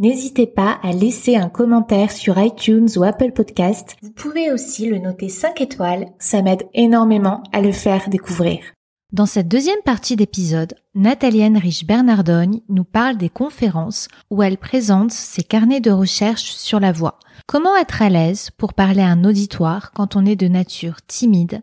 N'hésitez pas à laisser un commentaire sur iTunes ou Apple Podcast. Vous pouvez aussi le noter 5 étoiles, ça m'aide énormément à le faire découvrir. Dans cette deuxième partie d'épisode, Nathalie Rich Bernardogne nous parle des conférences où elle présente ses carnets de recherche sur la voix. Comment être à l'aise pour parler à un auditoire quand on est de nature timide?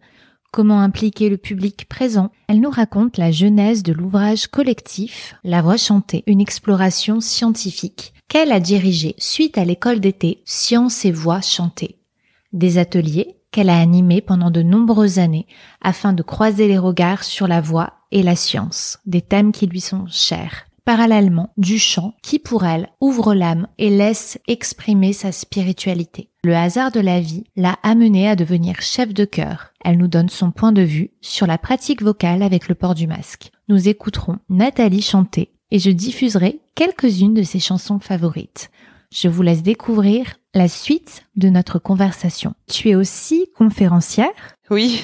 Comment impliquer le public présent? Elle nous raconte la genèse de l'ouvrage collectif La voix chantée, une exploration scientifique qu'elle a dirigé suite à l'école d'été Sciences et Voix chantées. Des ateliers qu'elle a animés pendant de nombreuses années afin de croiser les regards sur la voix et la science, des thèmes qui lui sont chers. Parallèlement, du chant qui pour elle ouvre l'âme et laisse exprimer sa spiritualité. Le hasard de la vie l'a amenée à devenir chef de chœur. Elle nous donne son point de vue sur la pratique vocale avec le port du masque. Nous écouterons Nathalie chanter et je diffuserai quelques-unes de ses chansons favorites. Je vous laisse découvrir la suite de notre conversation. Tu es aussi conférencière? Oui,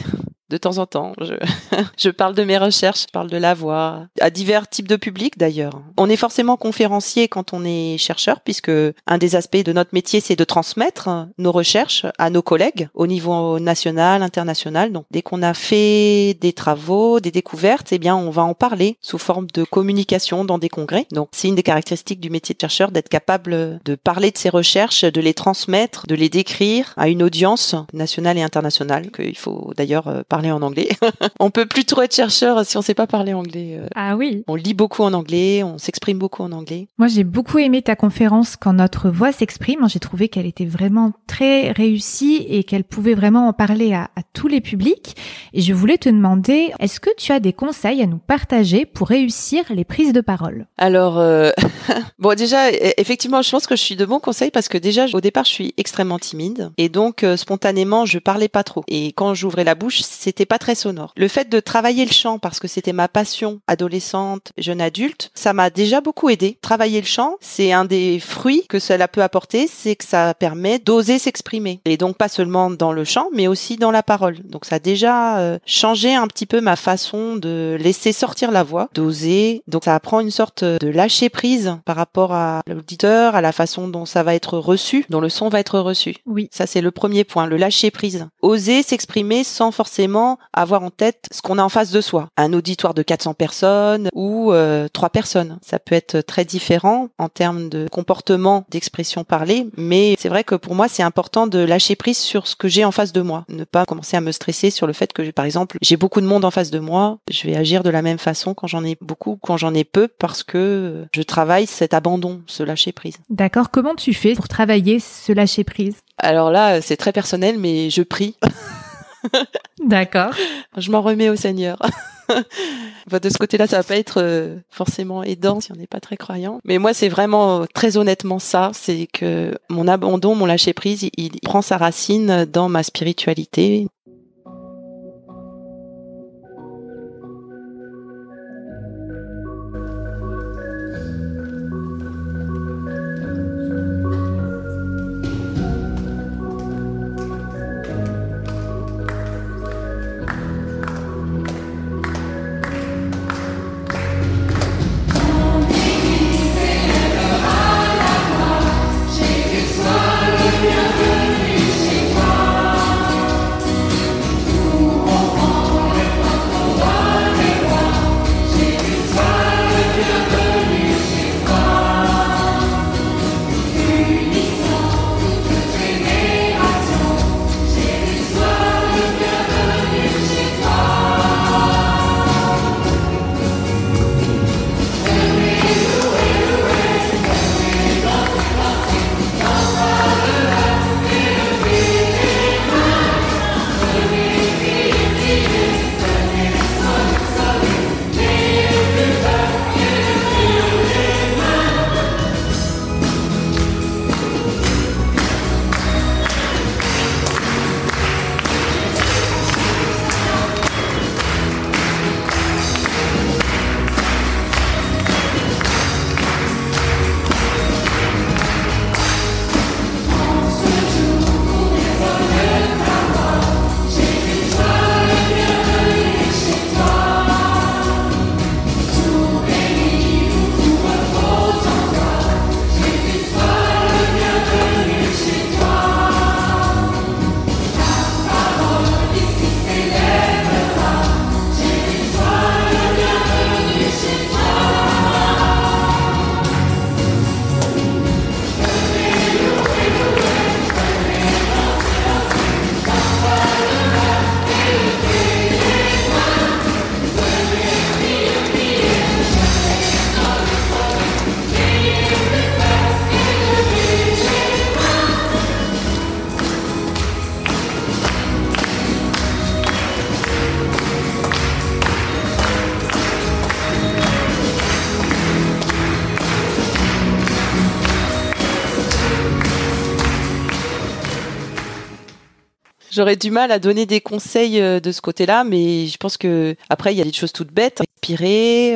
de temps en temps. Je, je, parle de mes recherches, je parle de la voix, à divers types de publics d'ailleurs. On est forcément conférencier quand on est chercheur, puisque un des aspects de notre métier, c'est de transmettre nos recherches à nos collègues au niveau national, international. Donc dès qu'on a fait des travaux, des découvertes, eh bien on va en parler sous forme de communication dans des congrès. Donc c'est une des caractéristiques du métier de chercheur d'être capable de parler de ses recherches, de les transmettre, de les décrire à une audience nationale et internationale, qu'il faut d'ailleurs euh, parler en anglais. on peut plus trop être chercheur si on sait pas parler anglais. Euh. Ah oui. On lit beaucoup en anglais, on s'exprime beaucoup en anglais. Moi, j'ai beaucoup aimé ta conférence quand notre voix s'exprime. J'ai trouvé qu'elle était vraiment très réussie et qu'elle pouvait vraiment en parler à, tous les publics. Et je voulais te demander, est-ce que tu as des conseils à nous partager pour réussir les prises de parole? Alors, euh, bon, déjà, e, effectivement, je pense que je suis de bons conseils parce que déjà, au départ, je suis extrêmement timide et donc euh, spontanément, je parlais pas trop. Et quand j'ouvrais la bouche, c'est c'était pas très sonore. Le fait de travailler le chant parce que c'était ma passion adolescente, jeune adulte, ça m'a déjà beaucoup aidé. Travailler le chant, c'est un des fruits que cela peut apporter, c'est que ça permet d'oser s'exprimer. Et donc pas seulement dans le chant, mais aussi dans la parole. Donc ça a déjà euh, changé un petit peu ma façon de laisser sortir la voix, d'oser. Donc ça apprend une sorte de lâcher prise par rapport à l'auditeur, à la façon dont ça va être reçu, dont le son va être reçu. Oui. Ça c'est le premier point, le lâcher prise. Oser s'exprimer sans forcément avoir en tête ce qu'on a en face de soi. Un auditoire de 400 personnes ou euh, trois personnes. Ça peut être très différent en termes de comportement, d'expression parlée, mais c'est vrai que pour moi, c'est important de lâcher prise sur ce que j'ai en face de moi. Ne pas commencer à me stresser sur le fait que, par exemple, j'ai beaucoup de monde en face de moi. Je vais agir de la même façon quand j'en ai beaucoup, quand j'en ai peu, parce que je travaille cet abandon, ce lâcher prise. D'accord. Comment tu fais pour travailler ce lâcher prise? Alors là, c'est très personnel, mais je prie. D'accord. Je m'en remets au Seigneur. de ce côté-là, ça va pas être euh, forcément aidant si on n'est pas très croyant. Mais moi, c'est vraiment très honnêtement ça, c'est que mon abandon, mon lâcher prise, il prend sa racine dans ma spiritualité. J'aurais du mal à donner des conseils de ce côté-là, mais je pense que après il y a des choses toutes bêtes. Respirer,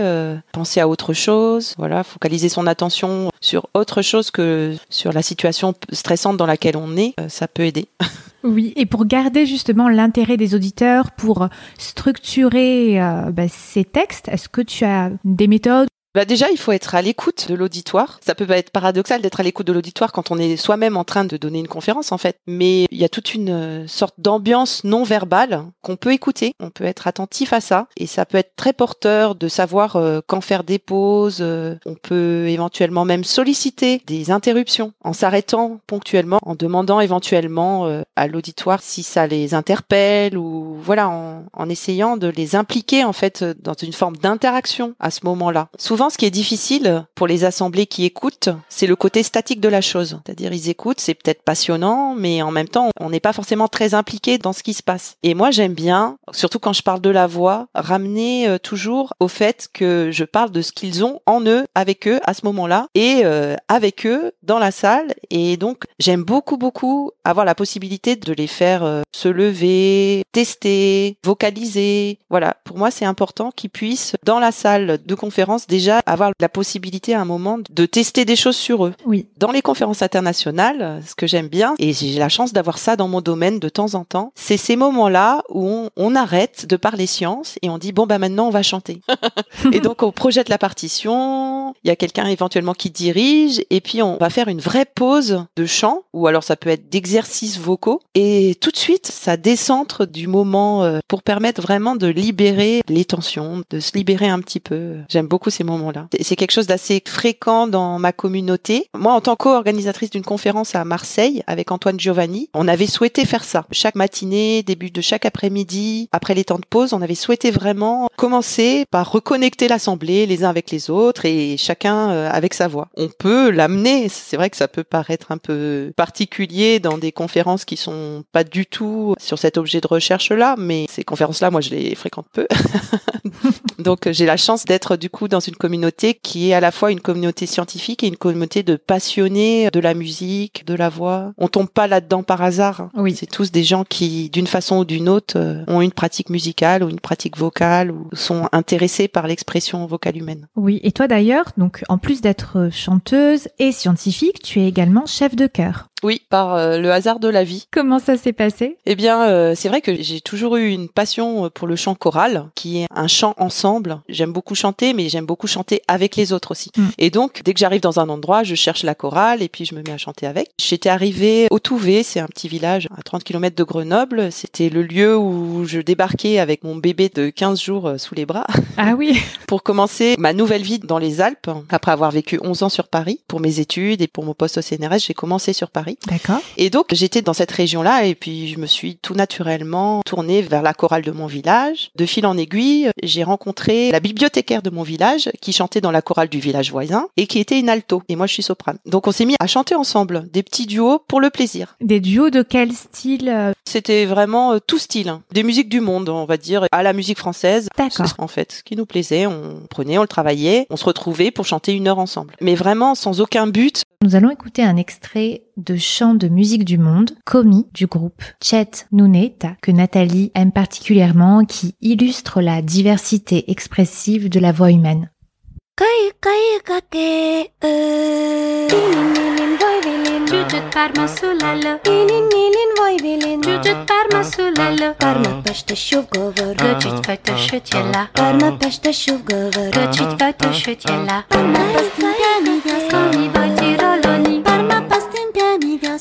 penser à autre chose, voilà, focaliser son attention sur autre chose que sur la situation stressante dans laquelle on est, ça peut aider. Oui, et pour garder justement l'intérêt des auditeurs, pour structurer euh, bah, ces textes, est-ce que tu as des méthodes bah déjà, il faut être à l'écoute de l'auditoire. Ça peut être paradoxal d'être à l'écoute de l'auditoire quand on est soi-même en train de donner une conférence, en fait. Mais il y a toute une euh, sorte d'ambiance non verbale qu'on peut écouter. On peut être attentif à ça. Et ça peut être très porteur de savoir euh, quand faire des pauses. Euh, on peut éventuellement même solliciter des interruptions en s'arrêtant ponctuellement, en demandant éventuellement à l'auditoire si ça les interpelle ou voilà, en, en essayant de les impliquer, en fait, dans une forme d'interaction à ce moment-là. Souvent, ce qui est difficile pour les assemblées qui écoutent, c'est le côté statique de la chose. C'est-à-dire, ils écoutent, c'est peut-être passionnant, mais en même temps, on n'est pas forcément très impliqué dans ce qui se passe. Et moi, j'aime bien, surtout quand je parle de la voix, ramener euh, toujours au fait que je parle de ce qu'ils ont en eux, avec eux, à ce moment-là, et euh, avec eux, dans la salle. Et donc, j'aime beaucoup, beaucoup avoir la possibilité de les faire euh, se lever, tester, vocaliser. Voilà, pour moi, c'est important qu'ils puissent, dans la salle de conférence, déjà avoir la possibilité à un moment de tester des choses sur eux. Oui. Dans les conférences internationales, ce que j'aime bien, et j'ai la chance d'avoir ça dans mon domaine de temps en temps, c'est ces moments-là où on, arrête de parler science et on dit bon bah maintenant on va chanter. et donc on projette la partition, il y a quelqu'un éventuellement qui dirige et puis on va faire une vraie pause de chant ou alors ça peut être d'exercices vocaux et tout de suite ça décentre du moment euh, pour permettre vraiment de libérer les tensions, de se libérer un petit peu. J'aime beaucoup ces moments là C'est quelque chose d'assez fréquent dans ma communauté. Moi, en tant qu'organisatrice d'une conférence à Marseille avec Antoine Giovanni, on avait souhaité faire ça. Chaque matinée, début de chaque après-midi, après les temps de pause, on avait souhaité vraiment commencer par reconnecter l'assemblée les uns avec les autres et chacun euh, avec sa voix. On peut l'amener. C'est vrai que ça peut paraître un peu particulier dans des conférences qui sont pas du tout sur cet objet de recherche là, mais ces conférences là, moi, je les fréquente peu. Donc, j'ai la chance d'être du coup dans une communauté qui est à la fois une communauté scientifique et une communauté de passionnés de la musique, de la voix. On tombe pas là-dedans par hasard. Oui. C'est tous des gens qui, d'une façon ou d'une autre, euh, ont une pratique musicale ou une pratique vocale ou sont intéressés par l'expression vocale humaine. Oui. Et toi d'ailleurs, donc en plus d'être chanteuse et scientifique, tu es également chef de chœur. Oui, par euh, le hasard de la vie. Comment ça s'est passé? Eh bien, euh, c'est vrai que j'ai toujours eu une passion pour le chant choral, qui est un chant ensemble. J'aime beaucoup chanter, mais j'aime beaucoup chanter avec les autres aussi. Mm. Et donc, dès que j'arrive dans un endroit, je cherche la chorale et puis je me mets à chanter avec. J'étais arrivée au Touvet, c'est un petit village à 30 km de Grenoble. C'était le lieu où je débarquais avec mon bébé de 15 jours euh, sous les bras. Ah oui Pour commencer ma nouvelle vie dans les Alpes, après avoir vécu 11 ans sur Paris pour mes études et pour mon poste au CNRS, j'ai commencé sur Paris. D'accord. Et donc, j'étais dans cette région-là et puis je me suis tout naturellement tournée vers la chorale de mon village. De fil en aiguille, j'ai rencontré la bibliothécaire de mon village qui chantait dans la chorale du village voisin et qui était une alto. Et moi, je suis soprane. Donc, on s'est mis à chanter ensemble des petits duos pour le plaisir. Des duos de quel style euh C'était vraiment euh, tout style. Hein. Des musiques du monde, on va dire, à la musique française. D'accord. En fait, ce qui nous plaisait, on prenait, on le travaillait, on se retrouvait pour chanter une heure ensemble. Mais vraiment sans aucun but. Nous allons écouter un extrait de chant de musique du monde, Komi, du groupe Chet Nuneta, que Nathalie aime particulièrement, qui illustre la diversité expressive de la voix humaine.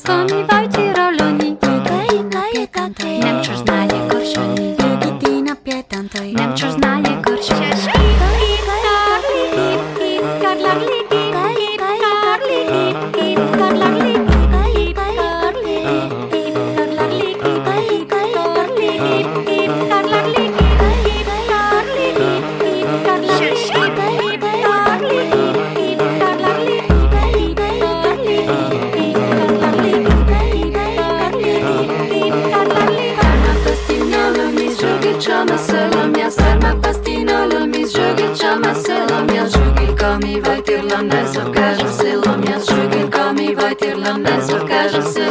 Komi Imagine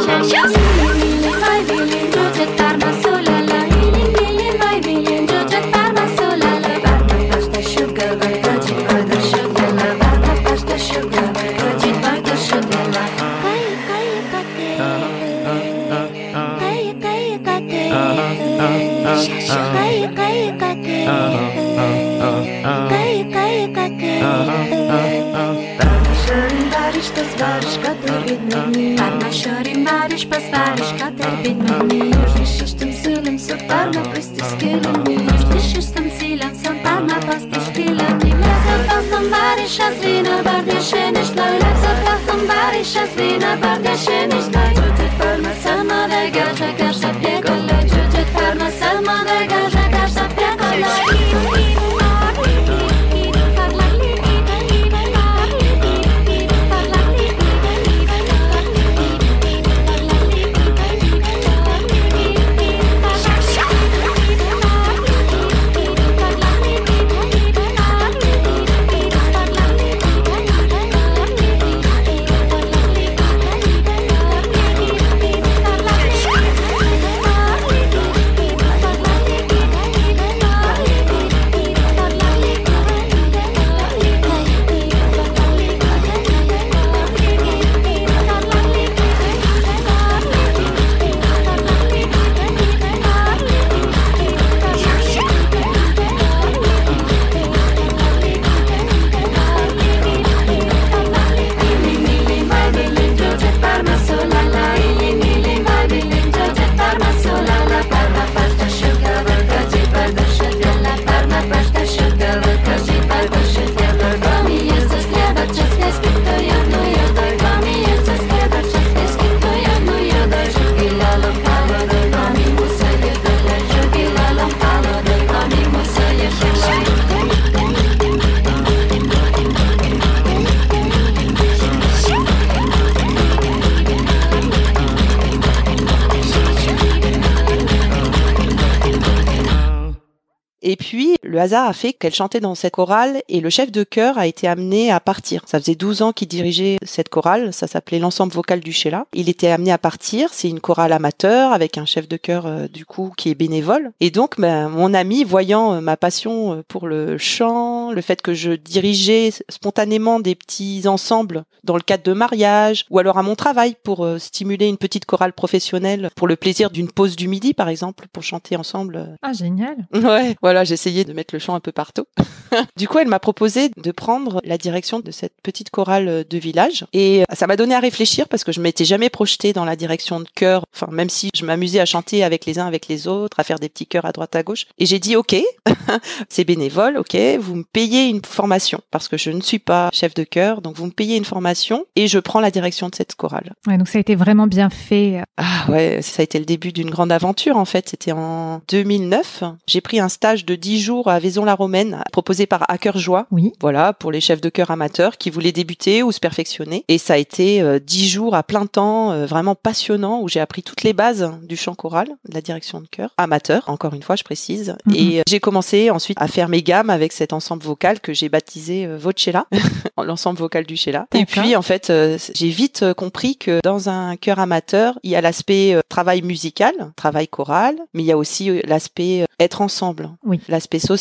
Et puis, le hasard a fait qu'elle chantait dans cette chorale et le chef de chœur a été amené à partir. Ça faisait 12 ans qu'il dirigeait cette chorale, ça s'appelait l'ensemble vocal du Sheila. Il était amené à partir, c'est une chorale amateur avec un chef de chœur euh, du coup qui est bénévole. Et donc, ben, mon ami, voyant euh, ma passion euh, pour le chant, le fait que je dirigeais spontanément des petits ensembles dans le cadre de mariage ou alors à mon travail pour euh, stimuler une petite chorale professionnelle pour le plaisir d'une pause du midi par exemple pour chanter ensemble Ah, génial. Ouais, voilà, j'essayais de mettre le chant un peu partout. du coup, elle m'a proposé de prendre la direction de cette petite chorale de village. Et euh, ça m'a donné à réfléchir parce que je m'étais jamais projetée dans la direction de chœur. Enfin, même si je m'amusais à chanter avec les uns avec les autres, à faire des petits chœurs à droite à gauche. Et j'ai dit, OK, c'est bénévole, OK, vous me payez une formation parce que je ne suis pas chef de chœur. Donc, vous me payez une formation et je prends la direction de cette chorale. Ouais, donc ça a été vraiment bien fait. Ah ouais, ça a été le début d'une grande aventure en fait. C'était en 2009. J'ai pris un stage de 10 jours à Vaison-la-Romaine proposé par Hacker Joie. Oui. Voilà, pour les chefs de chœur amateurs qui voulaient débuter ou se perfectionner. Et ça a été euh, 10 jours à plein temps, euh, vraiment passionnant, où j'ai appris toutes les bases du chant choral, de la direction de chœur, amateur, encore une fois, je précise. Mhm. Et euh, j'ai commencé ensuite à faire mes gammes avec cet ensemble vocal que j'ai baptisé Vocella, l'ensemble vocal du Sheila. Et puis, en fait, j'ai vite compris que dans un chœur amateur, il y a l'aspect travail musical, travail choral, mais il y a aussi l'aspect être ensemble, Oui. l'aspect social.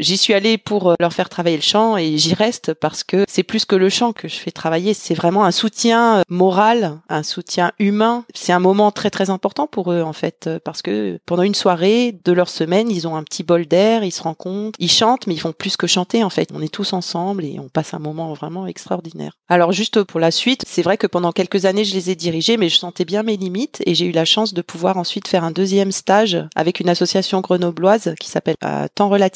J'y suis allée pour euh, leur faire travailler le chant et j'y reste parce que c'est plus que le chant que je fais travailler, c'est vraiment un soutien euh, moral, un soutien humain. C'est un moment très très important pour eux en fait euh, parce que pendant une soirée de leur semaine, ils ont un petit bol d'air, ils se rencontrent, ils chantent mais ils font plus que chanter en fait. On est tous ensemble et on passe un moment vraiment extraordinaire. Alors juste pour la suite, c'est vrai que pendant quelques années, je les ai dirigés mais je sentais bien mes limites et j'ai eu la chance de pouvoir ensuite faire un deuxième stage avec une association grenobloise qui s'appelle euh, Temps Relatif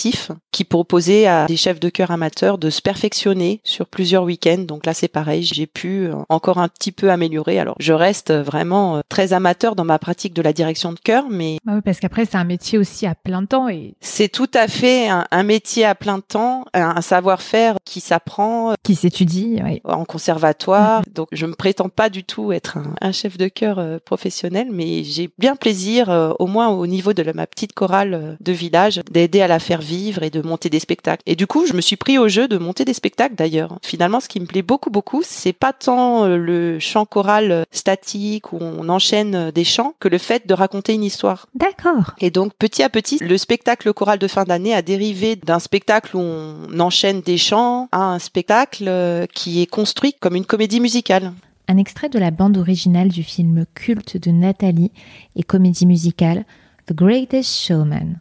qui proposait à des chefs de chœur amateurs de se perfectionner sur plusieurs week-ends. Donc là, c'est pareil, j'ai pu euh, encore un petit peu améliorer. Alors, je reste vraiment euh, très amateur dans ma pratique de la direction de chœur, mais Bah oui, parce qu'après, c'est un métier aussi à plein temps et c'est tout à fait un, un métier à plein temps, un, un savoir-faire qui s'apprend euh, qui s'étudie. ouais. en conservatoire. Donc, je me prétends pas du tout être un, un chef de chœur professionnel, mais j'ai bien plaisir, au moins au niveau de la- ma petite chorale de village, d'aider à la faire vivre et de monter des spectacles. Et du coup, je me suis pris au jeu de monter des spectacles d'ailleurs. Finalement, ce qui me plaît beaucoup, beaucoup, c'est pas tant euh, le chant choral euh, statique où on enchaîne euh, des chants que le fait de raconter une histoire. D'accord. Et donc petit à petit, le spectacle choral de fin d'année a dérivé d'un spectacle où on enchaîne des chants à un spectacle qui est construit comme une comédie musicale. Un extrait de la bande originale du film culte de Nathalie et comédie musicale The Greatest Showman.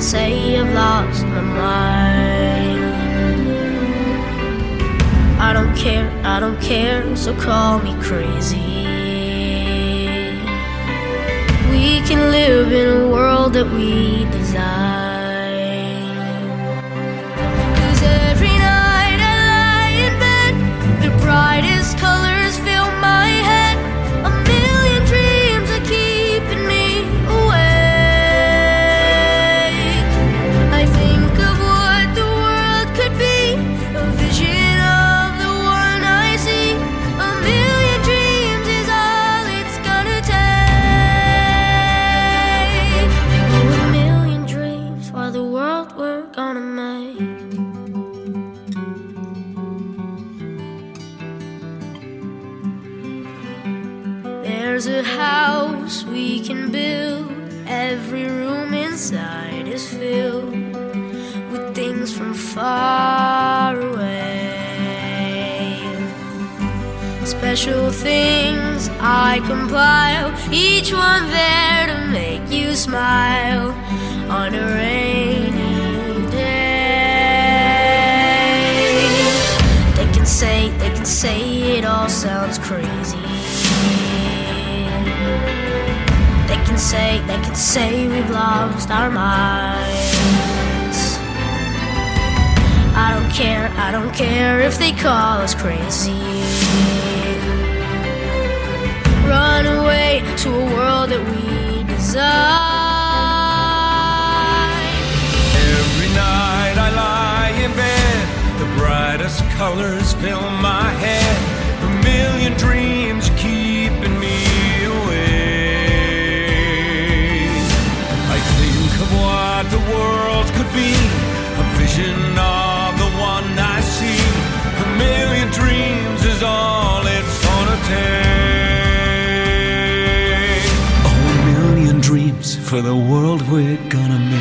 Say, I've lost my mind. I don't care, I don't care, so call me crazy. We can live in a world that we say, they can say we've lost our minds. I don't care, I don't care if they call us crazy. Run away to a world that we design. Every night I lie in bed, the brightest colors fill my head. A million dreams be, a vision of the one I see. A million dreams is all it's gonna take. A million dreams for the world we're gonna make.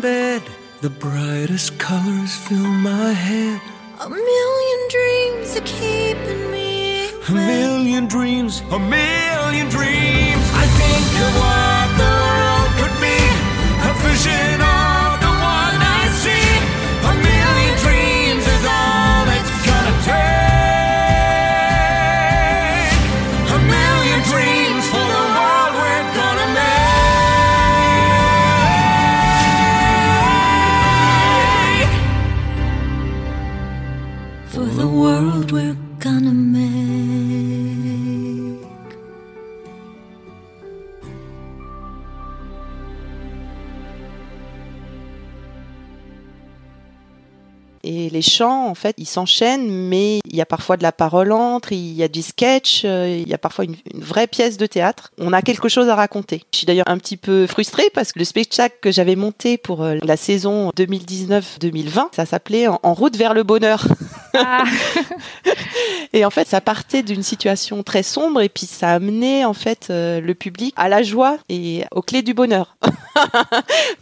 In bed, the brightest colors fill my head. A million dreams are keeping me. A million dreams, a million dreams. I think of what the world could be, a vision of les chants, en fait, ils s'enchaînent, mais il y a parfois de la parole entre, il y a du sketch, euh, il y a parfois une, une vraie pièce de théâtre. On a quelque chose à raconter. Je suis d'ailleurs un petit peu frustrée parce que le spectacle que j'avais monté pour euh, la saison 2019-2020, ça s'appelait en, En route vers le bonheur. Ah, Et en fait, ça partait d'une situation très sombre et puis ça amenait en fait euh, le public à la joie et aux clés du bonheur.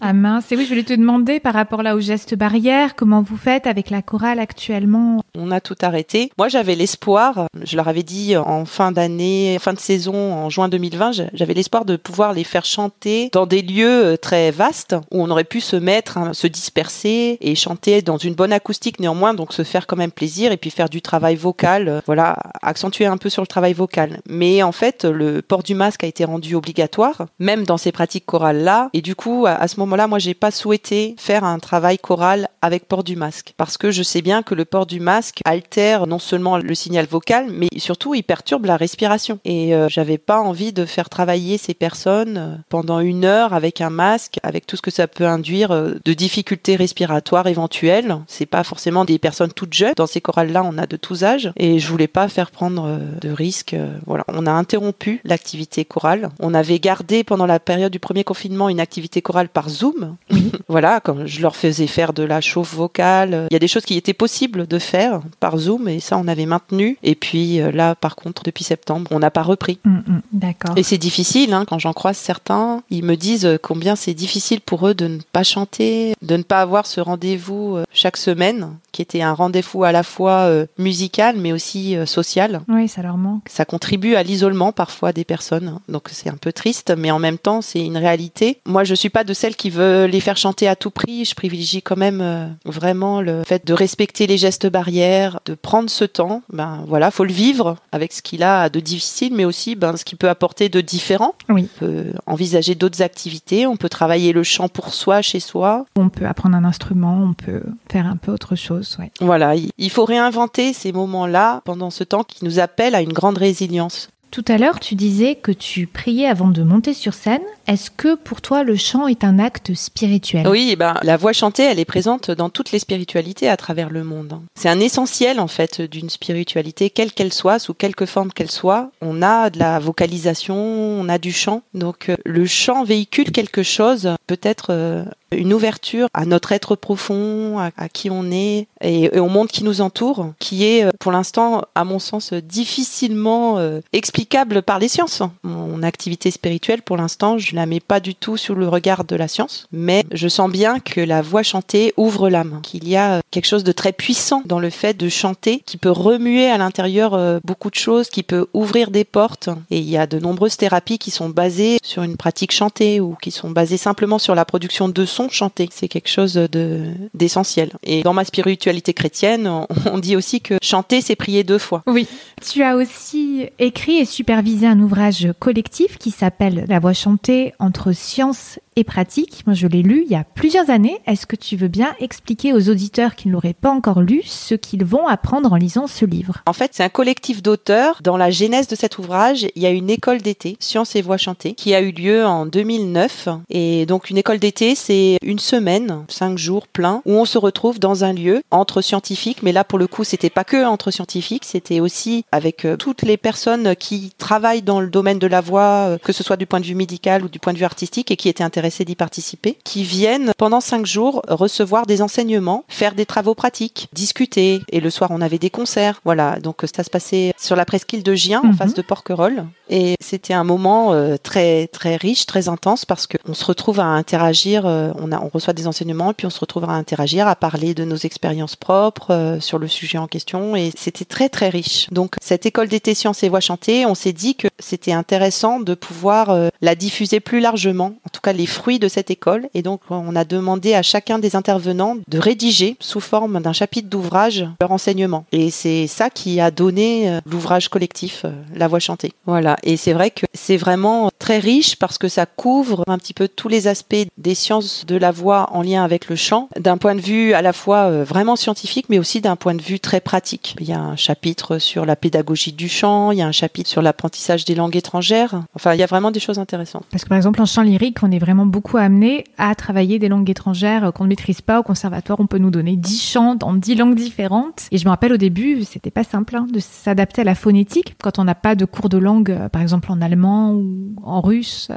Ah mince, et oui, je voulais te demander par rapport là au geste barrière, comment vous faites avec la chorale actuellement? On a tout arrêté. Moi, j'avais l'espoir, je leur avais dit en fin d'année, fin de saison, en juin 2020, je- j'avais l'espoir de pouvoir les faire chanter dans des lieux euh, très vastes où on aurait pu se mettre, hein, se disperser et chanter dans une bonne acoustique néanmoins, donc se faire quand même plaisir et puis faire du travail vocal, euh, voilà, accentuer un peu sur le travail vocal. Mais en fait, le port du masque a été rendu obligatoire, même dans ces pratiques chorales-là. Et du coup, à, ce moment-là, moi, j'ai pas souhaité faire un travail choral avec port du masque. Parce que je sais bien que le port du masque altère non seulement le signal vocal, mais surtout, il perturbe la respiration. Et euh, j'avais pas envie de faire travailler ces personnes euh, pendant une heure avec un masque, avec tout ce que ça peut induire euh, de difficultés respiratoires éventuelles. C'est pas forcément des personnes toutes jeunes. Ces chorales-là, on a de tous âges. Et je voulais pas faire prendre euh, de risques. euh, Voilà. On a interrompu l'activité chorale. On avait gardé pendant la période du premier confinement une activité chorale par Zoom. voilà, quand je leur faisais faire de la chauffe vocale. Il y a des choses qui étaient possibles de faire par Zoom et ça, on avait maintenu. Et puis euh, là, par contre, depuis septembre, on n'a pas repris. Hum, hum, D'accord. Et c'est difficile, hein, quand j'en croise certains, ils me disent combien c'est difficile pour eux de ne pas chanter, de ne pas avoir ce rendez-vous chaque semaine, qui était un rendez-vous à la fois euh, musical mais aussi euh, social. Oui, ça leur manque. Ça contribue à l'isolement parfois des personnes, donc c'est un peu triste, mais en même temps c'est une réalité. Moi je suis pas de celles qui veulent les faire chanter à tout prix, je privilégie quand même euh, vraiment le fait de respecter les gestes barrières, de prendre ce temps. Ben voilà, faut le vivre avec ce qu'il a de difficile, mais aussi ben, ce qu'il peut apporter de différent. Oui. On peut envisager d'autres activités, on peut travailler le chant pour soi, chez soi. On peut apprendre un instrument, on peut faire un peu autre chose. Ouais. Voilà, il il faut réinventer ces moments-là pendant ce temps qui nous appelle à une grande résilience. Tout à l'heure, tu disais que tu priais avant de monter sur scène. Est-ce que pour toi, le chant est un acte spirituel? Oui, ben, la voix chantée, elle est présente dans toutes les spiritualités à travers le monde. hein. C'est un essentiel, en fait, d'une spiritualité, quelle qu'elle soit, sous quelque forme qu'elle soit. On a de la vocalisation, on a du chant. Donc, euh, le chant véhicule quelque chose, peut-être euh, une ouverture à notre être profond, à, qui on est et, au monde qui nous entoure, qui est, euh, pour l'instant, à mon sens, difficilement euh, explicable par les sciences. Mon activité spirituelle, pour l'instant, je la mets pas du tout sous le regard de la science, mais je sens bien que la voix chantée ouvre l'âme, qu'il y a euh, quelque chose de très puissant dans le fait de chanter, qui peut remuer à l'intérieur beaucoup de choses, qui peut ouvrir des portes. Et il y a de nombreuses thérapies qui sont basées sur une pratique chantée ou qui sont basées simplement sur la production de sons chantés. C'est quelque chose de d'essentiel. Et dans ma spiritualité chrétienne, on- on dit aussi que chanter, c'est prier deux fois. Oui. Tu as aussi écrit et supervisé un ouvrage collectif qui s'appelle La voix chantée entre science et pratique. Moi, je l'ai lu il y a plusieurs années. Est-ce que tu veux bien expliquer aux auditeurs qui ne l'auraient pas encore lu ce qu'ils vont apprendre en lisant ce livre? En fait, c'est un collectif d'auteurs. Dans la genèse de cet ouvrage, il y a une école d'été, Sciences et Voix chantées, qui a eu lieu en 2009. Et donc, une école d'été, c'est une semaine, cinq jours pleins, où on se retrouve dans un lieu entre scientifiques. Mais là, pour le coup, c'était pas que entre scientifiques, c'était aussi avec euh, toutes les personnes qui travaillent dans le domaine de la voix, euh, que ce soit du point de vue médical ou du point de vue artistique, et qui étaient intéressés d'y participer, qui viennent pendant cinq jours recevoir des enseignements, faire des travaux pratiques, discuter. Et le soir, on avait des concerts. Voilà, donc ça se passait sur la presqu'île de Gien, en Mhm. face de Porquerolles. Et c'était un moment euh, très très riche, très intense, parce qu'on se retrouve à interagir. Euh, on, a, on reçoit des enseignements, puis on se retrouve à interagir, à parler de nos expériences propres euh, sur le sujet en question. Et c'était très très riche. Donc cette école d'été sciences et voix chantées, on s'est dit que c'était intéressant de pouvoir euh, la diffuser plus largement, en tout cas les fruits de cette école. Et donc on a demandé à chacun des intervenants de rédiger sous forme d'un chapitre d'ouvrage leur enseignement. Et c'est ça qui a donné euh, l'ouvrage collectif, euh, La Voix chantée. Voilà. Et c'est vrai que c'est vraiment très riche parce que ça couvre un petit peu tous les aspects des sciences de la voix en lien avec le chant, d'un point de vue à la fois euh, vraiment scientifique, mais aussi d'un point de vue très pratique. Il y a un chapitre sur la pédagogie du chant, il y a un chapitre sur l'apprentissage des langues étrangères. Enfin, il y a vraiment des choses intéressantes. Parce que par exemple, en chant lyrique, on est vraiment beaucoup amené à travailler des langues étrangères euh, qu'on ne maîtrise pas au conservatoire. On peut nous donner 10 chants dans 10 langues différentes. Et je me rappelle au début, c'était pas simple hein, de s'adapter à la phonétique quand on n'a pas de cours de langue, euh, par exemple en allemand ou en russe.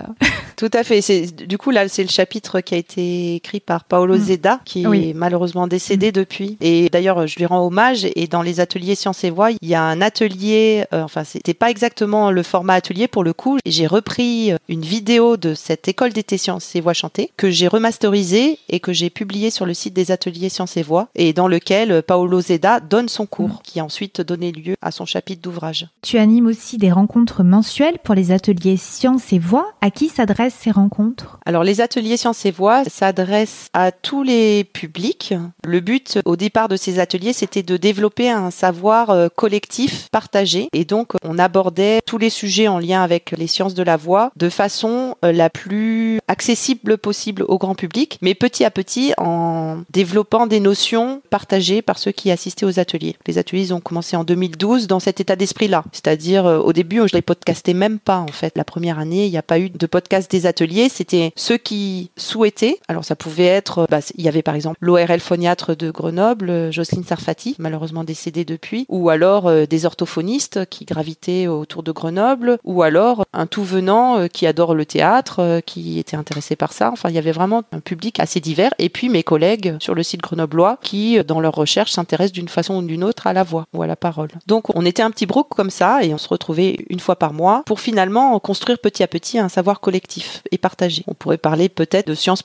Tout à fait. Du coup là, c'est le chapitre qui a été écrit par Paolo Mm. Zeda, qui Oui. est malheureusement décédé depuis. Et d'ailleurs, je lui rends hommage. Et dans les ateliers Sciences et Voix, il y a un atelier. euh, enfin, c'était pas exactement le format atelier pour le coup. J'ai repris euh, une vidéo de cette école d'été Sciences et Voix chantées que j'ai remasterisé et que j'ai publié sur le site des ateliers Sciences et Voix et dans lequel euh, Paolo Zeda donne son cours qui a ensuite donné lieu à son chapitre d'ouvrage. Tu animes aussi des rencontres mensuelles pour les ateliers Sciences et Voix. À qui s'adressent ces rencontres? Alors les ateliers Sciences et Voix s'adressent à tous les publics. Le but au départ de ces ateliers, c'était de développer un savoir euh, collectif partagé et donc on abordait tous les sujets en lien avec les sciences de la voix de façon euh, la plus accessible possible au grand public, mais petit à petit en développant des notions partagées par ceux qui assistaient aux ateliers. Les ateliers ils ont commencé en 2012 dans cet état d'esprit-là, c'est-à-dire euh, au début je les podcastais même pas en fait. La première année, il n'y a pas eu de podcast des ateliers, c'était ceux qui souhaitaient. Alors ça pouvait être, bah, il y avait par exemple l'ORL phoniatre de Grenoble, euh, Jocelyne Sarfati, malheureusement décédée depuis, ou alors euh, des orthophonistes qui gravitaient autour de Grenoble, ou alors un tout venant euh, qui adore le théâtre, euh, qui était intéressé par ça. Enfin, il y avait vraiment un public assez divers. Et puis mes collègues sur le site grenoblois qui, euh, dans leur recherche, s'intéressent d'une façon ou d'une autre à la voix ou à la parole. Donc on était un petit groupe comme ça et on se retrouvait une fois par mois pour finalement construire petit à petit un savoir collectif et partagé. On pourrait parler peut-être de sciences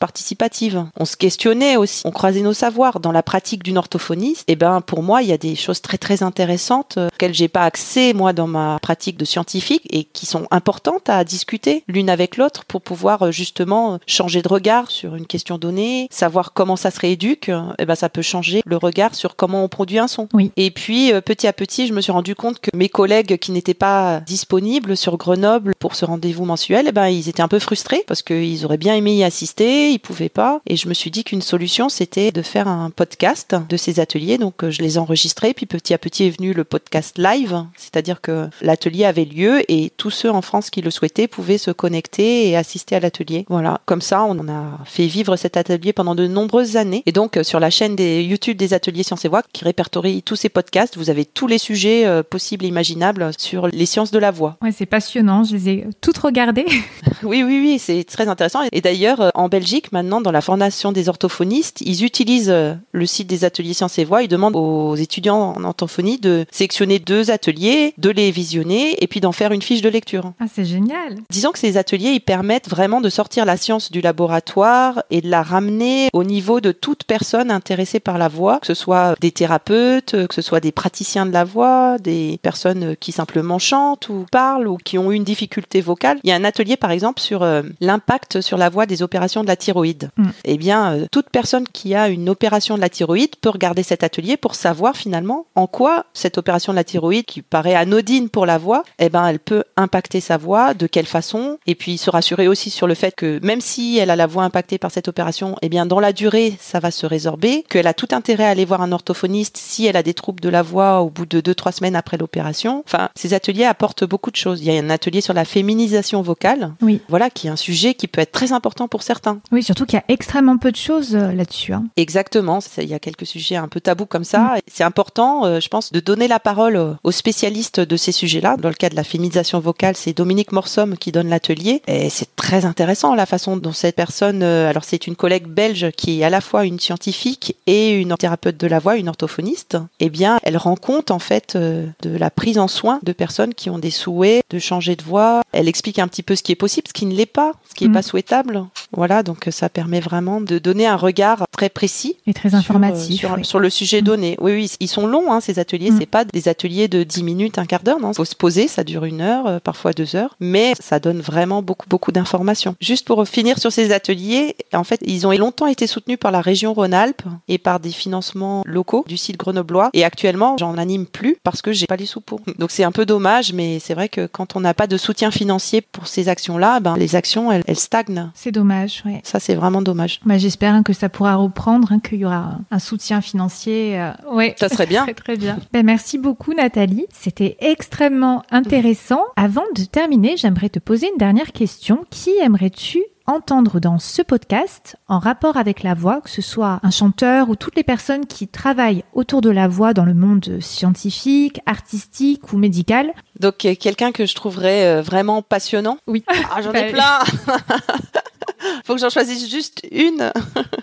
On se questionnait aussi, on croisait nos savoirs dans la pratique d'une orthophoniste. Et ben pour moi, il y a des choses très très intéressantes euh, auxquelles j'ai pas accès moi dans ma pratique de scientifique et qui sont importantes à discuter l'une avec l'autre pour pouvoir euh, justement euh, changer de regard sur une question donnée, savoir comment ça se rééduque. Et ben ça peut changer le regard sur comment on produit un son. Oui. Et puis petit à petit, je me suis rendu compte que mes collègues qui n'étaient pas disponibles sur Grenoble pour ce rendez-vous mensuel, eh ben ils étaient un peu frustrés parce qu'ils auraient bien aimé y assister, ils pouvaient pas. Et je me suis dit qu'une solution, c'était de faire un podcast de ces ateliers. Donc euh, je les enregistrais, puis petit à petit est venu le podcast live, c'est-à-dire que l'atelier avait lieu et tous ceux en France qui le souhaitaient pouvaient se connecter et assister à l'atelier. Voilà, comme ça, on a fait vivre cet atelier pendant de nombreuses années. Et donc euh, sur la chaîne des YouTube des ateliers Sciences et Voix, qui répertorie tous ces podcasts, vous avez tous les sujets euh, possibles et imaginables sur les sciences de la voix. Ouais, c'est passionnant. Je les ai toutes regardées. Oui, oui, oui, c'est très intéressant. Et d'ailleurs, en Belgique, maintenant, dans la formation des orthophonistes, ils utilisent euh, le site des ateliers Sciences et Voix. Ils demandent aux étudiants en orthophonie de sélectionner deux ateliers, de les visionner et puis d'en faire une fiche de lecture. Ah, c'est génial. Disons que ces ateliers, ils permettent vraiment de sortir la science du laboratoire et de la ramener au niveau de toute personne intéressée par la voix, que ce soit des thérapeutes, que ce soit des praticiens de la voix, des personnes qui simplement chantent ou parlent ou qui ont eu une difficulté vocale. Il y a un atelier, par exemple, sur euh, l'impact sur la voix des opérations de la thyroïde. Mm. Eh bien, euh, toute personne qui a une opération de la thyroïde peut regarder cet atelier pour savoir finalement en quoi cette opération de la thyroïde, qui paraît anodine pour la voix, eh ben, elle peut impacter sa voix, de quelle façon, et puis se rassurer aussi sur le fait que même si elle a la voix impactée par cette opération, eh bien, dans la durée, ça va se résorber, qu'elle a tout intérêt à aller voir un orthophoniste si elle a des troubles de la voix au bout de 2-3 semaines après l'opération. Enfin, ces ateliers apportent beaucoup de choses. Il y a un atelier sur la féminisation vocale, Oui. voilà, qui est un sujet qui peut être très important pour certains. Oui, surtout qu'il y a extrêmement peu de choses euh, là-dessus. hein. Exactement, ça- il y a quelques sujets un peu tabous comme ça. C'est important, euh, je pense, de donner la parole euh, aux spécialistes de ces sujets-là. Dans le cas de la féminisation vocale, c'est Dominique Morsom qui donne l'atelier. Et c'est très intéressant la façon dont cette personne, alors c'est une collègue belge qui est à la fois une scientifique et une thérapeute de la voix, une orthophoniste. Eh bien, elle rend compte en fait de la prise en soin de personnes qui ont des souhaits de changer de voix. Elle explique un petit peu ce qui est possible, ce qui ne l'est pas, ce qui n'est Mhm. pas souhaitable. Voilà, donc euh, ça permet vraiment de donner un regard très précis Et très sur, euh, informatif. sur, oui. sur le sujet Mm. donné. Oui, oui, ils sont longs, hein, ces ateliers. Mm. C'est pas des ateliers de 10 minutes, un quart d'heure, non. Faut se poser, ça dure une heure, euh, parfois deux heures, mais ça donne vraiment beaucoup, beaucoup d'informations. Juste pour finir sur ces ateliers, en fait, ils ont longtemps été soutenus par la région Rhône-Alpes et par des financements locaux du site grenoblois. Et actuellement, j'en anime plus parce que j'ai pas les sous pour. Donc c'est un peu dommage, mais c'est vrai que quand on n'a pas de soutien financier pour ces actions-là, ben, les actions, elles, elles stagnent. C'est dommage, ouais. Ça, c'est vraiment dommage. Bah, J'espère hein, que ça pourra reprendre, hein, qu'il y aura un- soutien financier. euh, ouais, Ça serait bien. Très, très bien. Ben, merci beaucoup, Nathalie. C'était extrêmement intéressant. Avant de terminer, j'aimerais te poser une dernière question. Qui aimerais-tu entendre dans ce podcast en rapport avec la voix, que ce soit un chanteur ou toutes les personnes qui travaillent autour de la voix dans le monde scientifique, artistique ou médical? Donc euh, quelqu'un que je trouverais euh, vraiment passionnant? Oui. Ah, j'en ai Bah, plein. Faut que j'en choisisse juste une.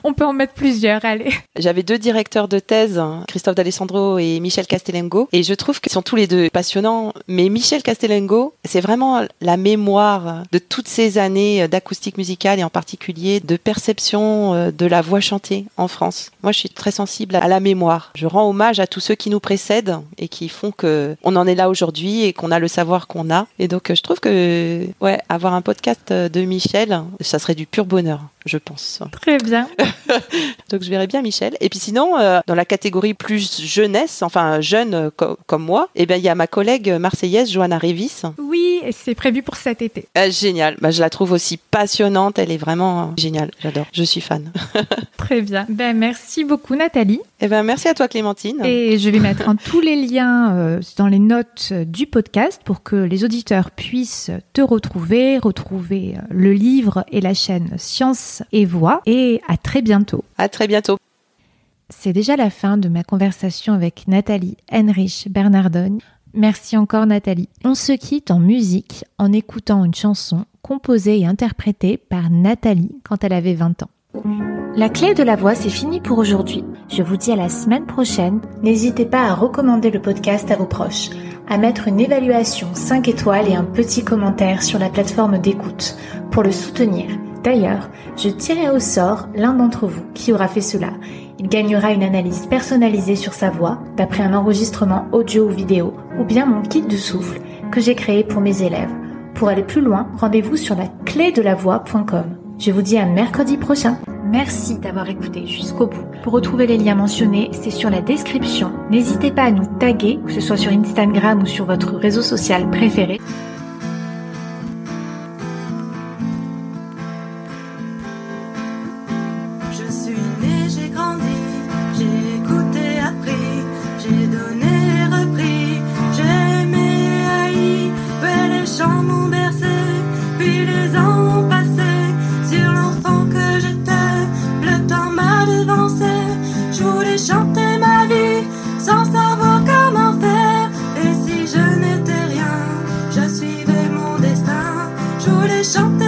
On peut en mettre plusieurs, allez. J'avais deux directeurs de thèse, Christophe D'Alessandro et Michel Castellengo, et je trouve qu'ils sont tous les deux passionnants. Mais Michel Castellengo, c'est vraiment la mémoire de toutes ces années d'acoustique musicale et en particulier de perception euh, de la voix chantée en France. Moi, je suis très sensible à la mémoire. Je rends hommage à tous ceux qui nous précèdent et qui font que on en est là aujourd'hui et qu'on a le savoir qu'on a. Et donc, je trouve que, ouais, avoir un podcast de Michel, ça serait du pur bonheur, je pense. Très bien. Donc je verrais bien Michel. Et puis sinon, euh, dans la catégorie plus jeunesse, enfin jeune euh, co- comme moi, eh ben il y a ma collègue marseillaise Johanna Révis. Oui, c'est prévu pour cet été. Euh, génial. Bah, je la trouve aussi passionnante. Elle est vraiment géniale. J'adore. Je suis fan. Très bien. Ben, merci beaucoup, Nathalie. eh ben merci à toi Clémentine. Et je vais mettre hein, tous les liens dans les notes du podcast pour que les auditeurs puissent te retrouver, retrouver le livre et la chaîne Science et Voix. Et à très bientôt. À très bientôt. C'est déjà la fin de ma conversation avec Nathalie Henrich Bernardogne. Merci encore Nathalie. On se quitte en musique en écoutant une chanson composée et interprétée par Nathalie quand elle avait 20 ans. La clé de la voix, c'est fini pour aujourd'hui. Je vous dis à la semaine prochaine. N'hésitez pas à recommander le podcast à vos proches, à mettre une évaluation 5 étoiles et un petit commentaire sur la plateforme d'écoute pour le soutenir. D'ailleurs, je tirerai au sort l'un d'entre vous qui aura fait cela. Il gagnera une analyse personnalisée sur sa voix d'après un enregistrement audio ou vidéo ou bien mon kit de souffle que j'ai créé pour mes élèves. Pour aller plus loin, rendez-vous sur la clé. Je vous dis à mercredi prochain. Merci d'avoir écouté jusqu'au bout. Pour retrouver les liens mentionnés, c'est sur la description. N'hésitez pas à nous taguer, que ce soit sur Instagram ou sur votre réseau social préféré. Je